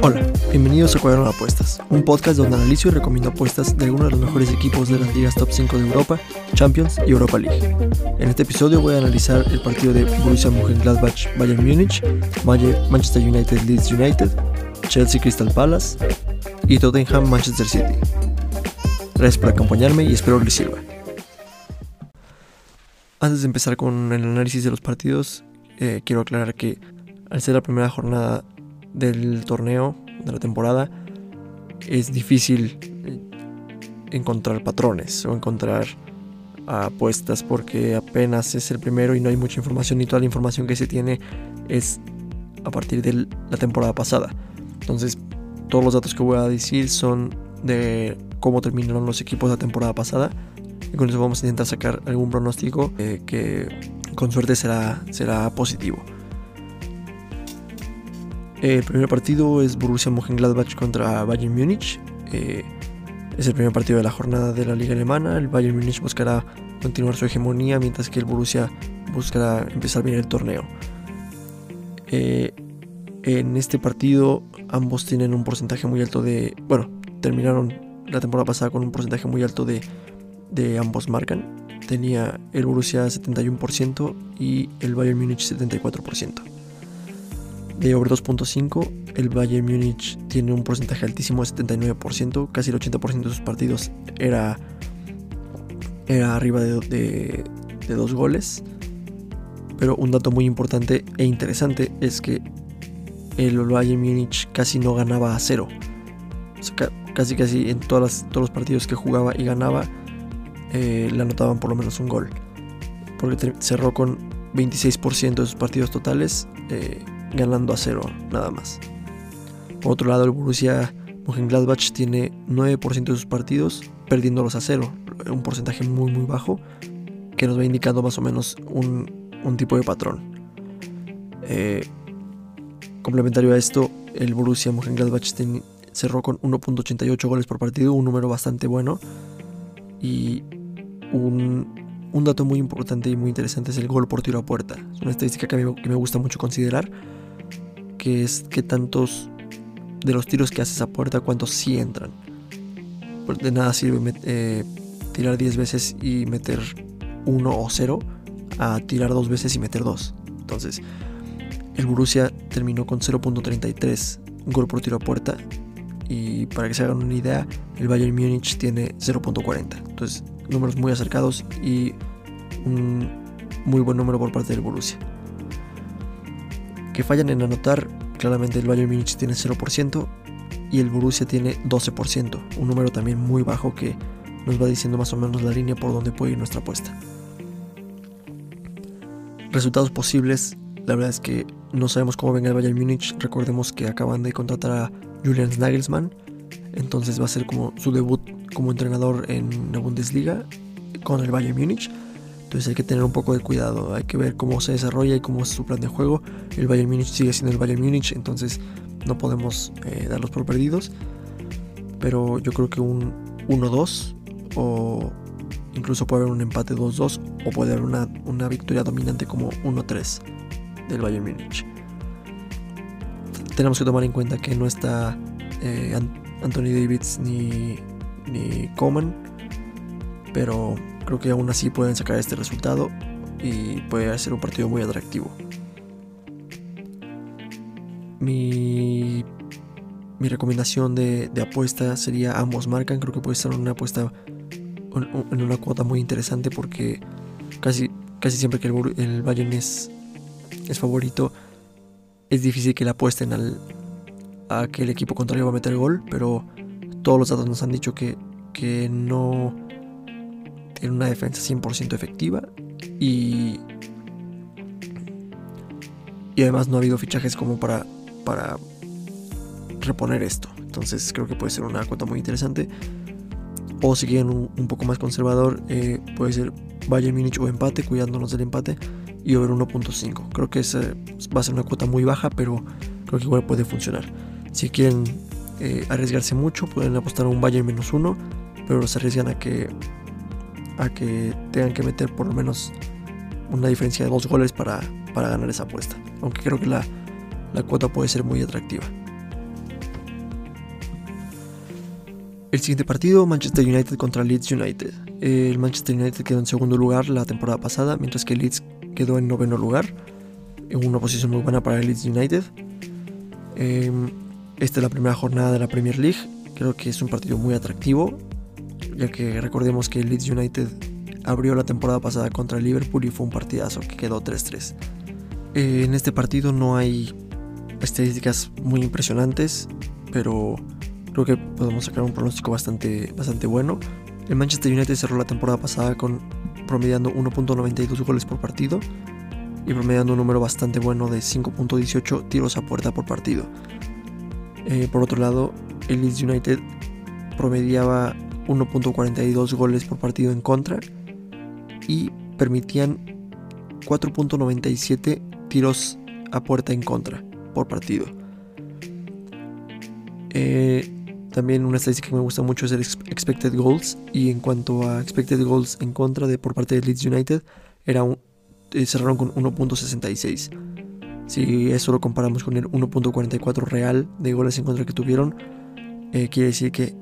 Hola, bienvenidos a Cuaderno de Apuestas, un podcast donde analizo y recomiendo apuestas de algunos de los mejores equipos de las ligas top 5 de Europa, Champions y Europa League. En este episodio voy a analizar el partido de Borussia Mönchengladbach Bayern Múnich, Manchester United Leeds United, Chelsea Crystal Palace y Tottenham Manchester City. Gracias por acompañarme y espero les sirva. Antes de empezar con el análisis de los partidos, eh, quiero aclarar que al ser la primera jornada del torneo, de la temporada, es difícil eh, encontrar patrones o encontrar apuestas porque apenas es el primero y no hay mucha información y toda la información que se tiene es a partir de la temporada pasada. Entonces, todos los datos que voy a decir son de cómo terminaron los equipos la temporada pasada y con eso vamos a intentar sacar algún pronóstico eh, que con suerte será, será positivo. El primer partido es Borussia Mönchengladbach contra Bayern Múnich. Eh, es el primer partido de la jornada de la liga alemana. El Bayern Múnich buscará continuar su hegemonía mientras que el Borussia buscará empezar bien el torneo. Eh, en este partido ambos tienen un porcentaje muy alto de... Bueno, terminaron la temporada pasada con un porcentaje muy alto de, de ambos marcan. Tenía el Borussia 71% y el Bayern Múnich 74% de over 2.5, el Bayern Múnich tiene un porcentaje altísimo de 79%, casi el 80% de sus partidos era, era arriba de, de, dos goles. Pero un dato muy importante e interesante es que el Bayern Múnich casi no ganaba a cero. casi casi en todas todos los partidos que jugaba y ganaba eh, le anotaban por lo menos un gol. Porque cerró con 26% de sus partidos totales. Eh, ganando a cero nada más. Por otro lado, el Borussia Mönchengladbach tiene 9% de sus partidos perdiéndolos a cero, un porcentaje muy muy bajo que nos va indicando más o menos un, un tipo de patrón. Eh, complementario a esto, el Borussia Mönchengladbach cerró con 1.88 goles por partido, un número bastante bueno. Y un, dato muy importante y muy interesante es el gol por tiro a puerta. Es una estadística que, me gusta mucho considerar que es que tantos de los tiros que haces a puerta, cuántos sí entran. De nada sirve eh, tirar 10 veces y meter 1 o 0 a tirar 2 veces y meter 2. Entonces, el Borussia terminó con 0.33 gol por tiro a puerta. Y para que se hagan una idea, el Bayern Múnich tiene 0.40. Entonces, números muy acercados y un muy buen número por parte del Borussia que fallan en anotar, claramente el Bayern Munich tiene 0% y el Borussia tiene 12%, un número también muy bajo que nos va diciendo más o menos la línea por donde puede ir nuestra apuesta. Resultados posibles, la verdad es que no sabemos cómo venga el Bayern Munich, recordemos que acaban de contratar a Julian Nagelsmann, entonces va a ser como su debut como entrenador en la Bundesliga con el Bayern Munich entonces hay que tener un poco de cuidado, hay que ver cómo se desarrolla y cómo es su plan de juego. El Bayern Múnich sigue siendo el Bayern Múnich, entonces no podemos eh, darlos por perdidos. Pero yo creo que un 1-2 o incluso puede haber un empate 2-2 o puede haber una, victoria dominante como 1-3 del Bayern Múnich. Tenemos que tomar en cuenta que no está eh, Anthony Davids ni, ni Coman, pero Creo que aún así pueden sacar este resultado y puede ser un partido muy atractivo. Mi, mi recomendación de, apuesta sería ambos marcan. Creo que puede ser una apuesta en una cuota muy interesante porque casi, casi siempre que el, el Bayern es, es favorito, es difícil que le apuesten al, a que el equipo contrario va a meter gol, pero todos los datos nos han dicho que, que no tiene una defensa 100% efectiva y, y además no ha habido fichajes como para, para reponer esto. Entonces creo que puede ser una cuota muy interesante. O si quieren un, poco más conservador, eh, puede ser Bayern Munich o empate, cuidándonos del empate, y over 1.5. Creo que esa va a ser una cuota muy baja, pero creo que igual puede funcionar. Si quieren eh, arriesgarse mucho, pueden apostar a un Bayern menos 1, pero se arriesgan a que a que tengan que meter por lo menos una diferencia de dos goles para, para ganar esa apuesta. Aunque creo que la, la cuota puede ser muy atractiva. El siguiente partido, Manchester United contra Leeds United. El Manchester United quedó en segundo lugar la temporada pasada, mientras que Leeds quedó en noveno lugar, en una posición muy buena para el Leeds United. Em, esta es la primera jornada de la Premier League, creo que es un partido muy atractivo, ya que recordemos que Leeds United abrió la temporada pasada contra Liverpool y fue un partidazo que quedó 3-3. Eh, en este partido no hay estadísticas muy impresionantes, pero creo que podemos sacar un pronóstico bastante, bastante bueno. El Manchester United cerró la temporada pasada con promediando 1.92 goles por partido y promediando un número bastante bueno de 5.18 tiros a puerta por partido. Eh, por otro lado, el Leeds United promediaba 1.42 goles por partido en contra y permitían 4.97 tiros a puerta en contra por partido. Eh, también una estadística que me gusta mucho es el expected goals y en cuanto a expected goals en contra de por parte de Leeds United eh, cerraron con 1.66. Si eso lo comparamos con el 1.44 real de goles en contra que tuvieron, eh, quiere decir que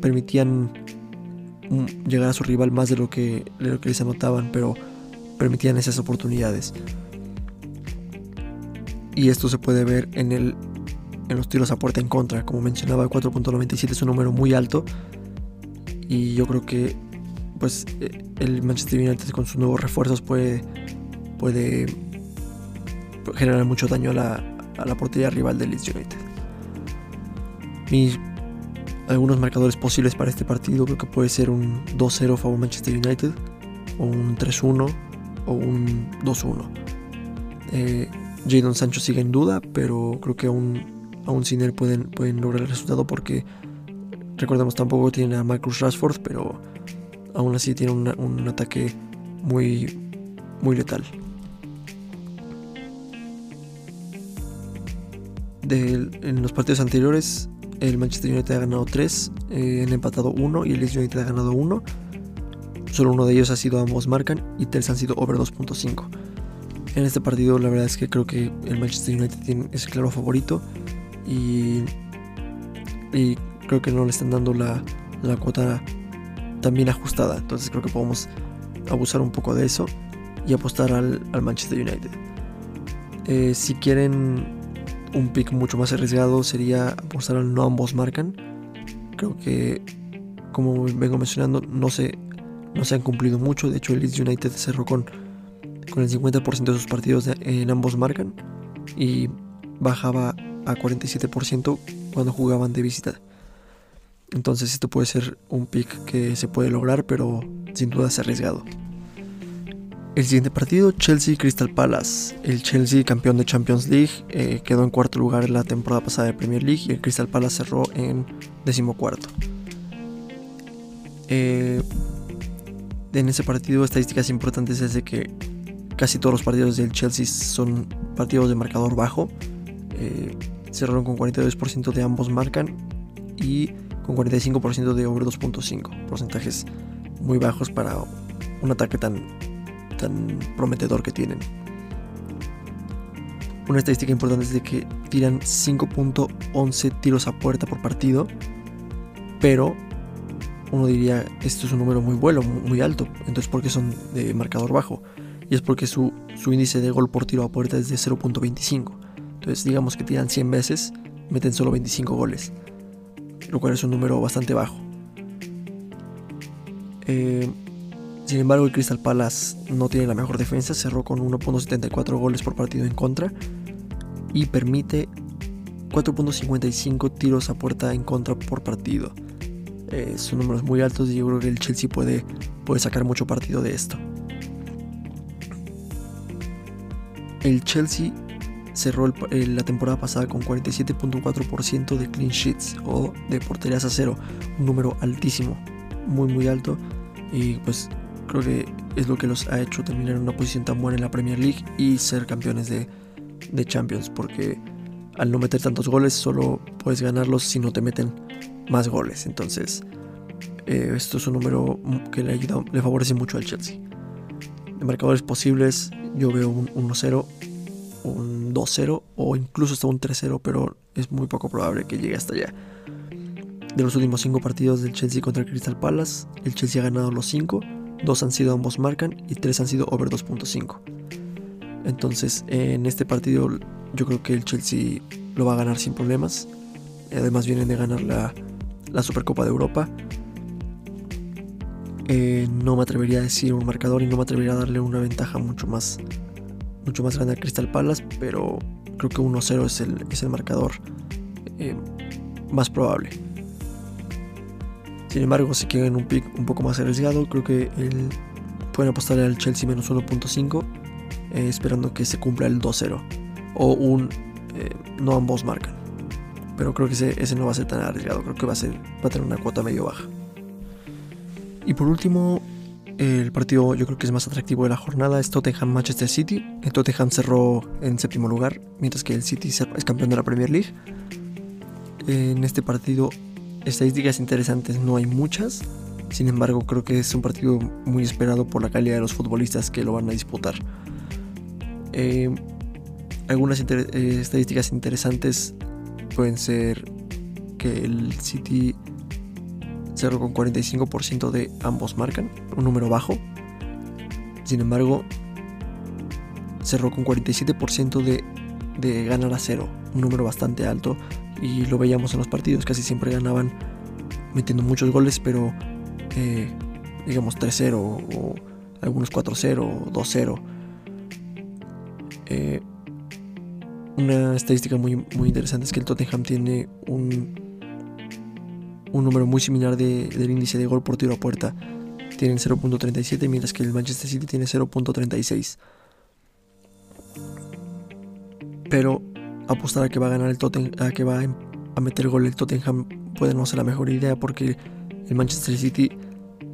permitían llegar a su rival más de lo que, lo que les anotaban, pero permitían esas oportunidades. Y esto se puede ver en, el, en los tiros a puerta en contra. Como mencionaba, 4.97 es un número muy alto. Y yo creo que pues eh, el Manchester United con sus nuevos refuerzos puede, puede generar mucho daño a la, a la portería rival del Leeds United. Mis algunos marcadores posibles para este partido creo que puede ser un 2-0 favor Manchester United, o un 3-1, o un 2-1. Eh, Sancho sigue en duda, pero creo que aún, aún sin él pueden, pueden lograr el resultado porque recordemos tampoco tiene a Marcus Rashford, pero aún así tiene un ataque muy, muy letal. En los partidos anteriores el Manchester United ha ganado 3, eh, han empatado 1 y el Leeds United ha ganado 1. Solo uno de ellos ha sido ambos marcan y tres han sido over 2.5. En este partido la verdad es que creo que el Manchester United es el claro favorito y, y creo que no le están dando la, la cuota tan bien ajustada. Entonces creo que podemos abusar un poco de eso y apostar al, al Manchester United. Eh, si quieren un pick mucho más arriesgado sería apostar al no ambos marcan. Creo que, como vengo mencionando, no se, no se han cumplido mucho. De hecho, el Leeds United cerró con, con el 50% de sus partidos en ambos marcan y bajaba a 47% cuando jugaban de visita. Entonces esto puede ser un pick que se puede lograr, pero sin duda es arriesgado. El siguiente partido, Chelsea Crystal Palace. El Chelsea, campeón de Champions League, eh, quedó en cuarto lugar en la temporada pasada de Premier League y el Crystal Palace cerró en decimocuarto. Eh, en ese partido, estadísticas importantes es de que casi todos los partidos del Chelsea son partidos de marcador bajo. Eh, cerraron con 42% de ambos marcan y con 45% de over 2.5. Porcentajes muy bajos para un ataque tan prometedor que tienen. Una estadística importante es de que tiran 5.11 tiros a puerta por partido, pero uno diría esto es un número muy bueno, muy alto, entonces ¿por qué son de marcador bajo? Y es porque su, su índice de gol por tiro a puerta es de 0.25. Entonces digamos que tiran 100 veces, meten solo 25 goles, lo cual es un número bastante bajo. Eh, sin embargo, el Crystal Palace no tiene la mejor defensa, cerró con 1.74 goles por partido en contra y permite 4.55 tiros a puerta en contra por partido. Eh, son números muy altos y yo creo que el Chelsea puede, puede sacar mucho partido de esto. El Chelsea cerró la temporada pasada con 47.4% de clean sheets o de porterías a cero, un número altísimo, muy muy alto y pues Creo que es lo que los ha hecho terminar en una posición tan buena en la Premier League y ser campeones de, Champions, porque al no meter tantos goles solo puedes ganarlos si no te meten más goles. Entonces, eh, esto es un número que le, ayuda, le favorece mucho al Chelsea. De marcadores posibles, yo veo un 1-0, un 2-0 o incluso hasta un 3-0, pero es muy poco probable que llegue hasta allá. De los últimos 5 partidos del Chelsea contra el Crystal Palace, el Chelsea ha ganado los 5, 2 han sido ambos marcan y 3 han sido over 2.5. Entonces, en este partido yo creo que el Chelsea lo va a ganar sin problemas. Además vienen de ganar la, la Supercopa de Europa. Eh, no me atrevería a decir un marcador y no me atrevería a darle una ventaja mucho más, mucho más grande a Crystal Palace, pero creo que 1-0 es el, es el marcador eh, más probable. Sin embargo, si quieren un pick un poco más arriesgado, creo que pueden apostarle al Chelsea menos 1.5, eh, esperando que se cumpla el 2-0. O un no ambos marcan. Pero creo que ese, ese, no va a ser tan arriesgado, creo que va a, ser, va a tener una cuota medio baja. Y por último, el partido yo creo que es más atractivo de la jornada es Tottenham-Manchester City. El Tottenham cerró en séptimo lugar, mientras que el City es campeón de la Premier League. En este partido, estadísticas interesantes no hay muchas. Sin embargo, creo que es un partido muy esperado por la calidad de los futbolistas que lo van a disputar. Eh, algunas eh, estadísticas interesantes pueden ser que el City cerró con 45% de ambos marcan, un número bajo. Sin embargo, cerró con 47% de, de ganar a cero, un número bastante alto. Y lo veíamos en los partidos, casi siempre ganaban metiendo muchos goles, pero eh, digamos 3-0 o algunos 4-0, 2-0. Eh, una estadística muy, muy interesante es que el Tottenham tiene un un número muy similar del índice de gol por tiro a puerta. Tienen 0.37 mientras que el Manchester City tiene 0.36. Pero apostar a que va a ganar el Tottenham, a que va a meter gol el Tottenham puede no ser la mejor idea porque el Manchester City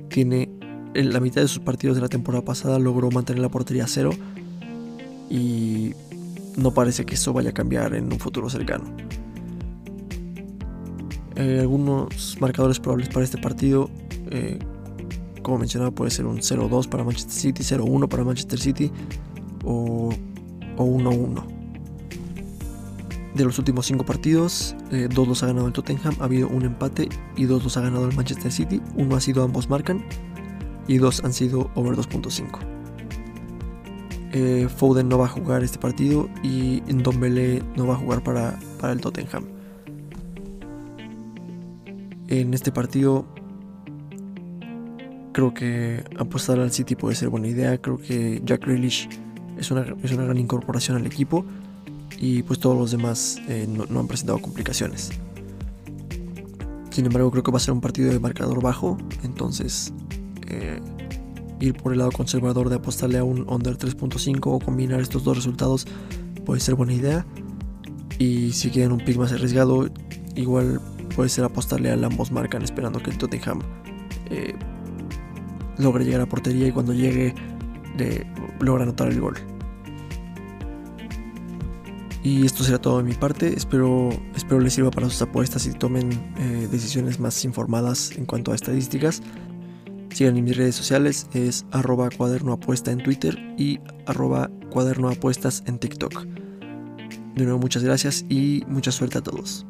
tiene en la mitad de sus partidos de la temporada pasada logró mantener la portería a cero y no parece que eso vaya a cambiar en un futuro cercano. Eh, algunos marcadores probables para este partido, eh, como mencionaba, puede ser un 0-2 para Manchester City, 0-1 para Manchester City o 1-1. De los últimos 5 partidos, 2 eh, los ha ganado el Tottenham, ha habido un empate y 2 los ha ganado el Manchester City, uno ha sido ambos marcan y 2 han sido over 2.5. Foden no va a jugar este partido y Ndombele no va a jugar para, para el Tottenham en este partido creo que apostar al City puede ser buena idea. Creo que Jack Grealish es una, es una gran incorporación al equipo y pues todos los demás eh, no, han presentado complicaciones. Sin embargo, creo que va a ser un partido de marcador bajo, entonces eh, ir por el lado conservador de apostarle a un under 3.5 o combinar estos dos resultados puede ser buena idea. Y si quieren un pick más arriesgado, igual puede ser apostarle al ambos marcan esperando que el Tottenham eh, logre llegar a portería y cuando llegue le logra anotar el gol. Y esto será todo de mi parte. Espero, espero les sirva para sus apuestas y tomen eh, decisiones más informadas en cuanto a estadísticas. Sigan en mis redes sociales, es arroba cuaderno apuesta en Twitter y arroba cuaderno apuestas en TikTok. De nuevo muchas gracias y mucha suerte a todos.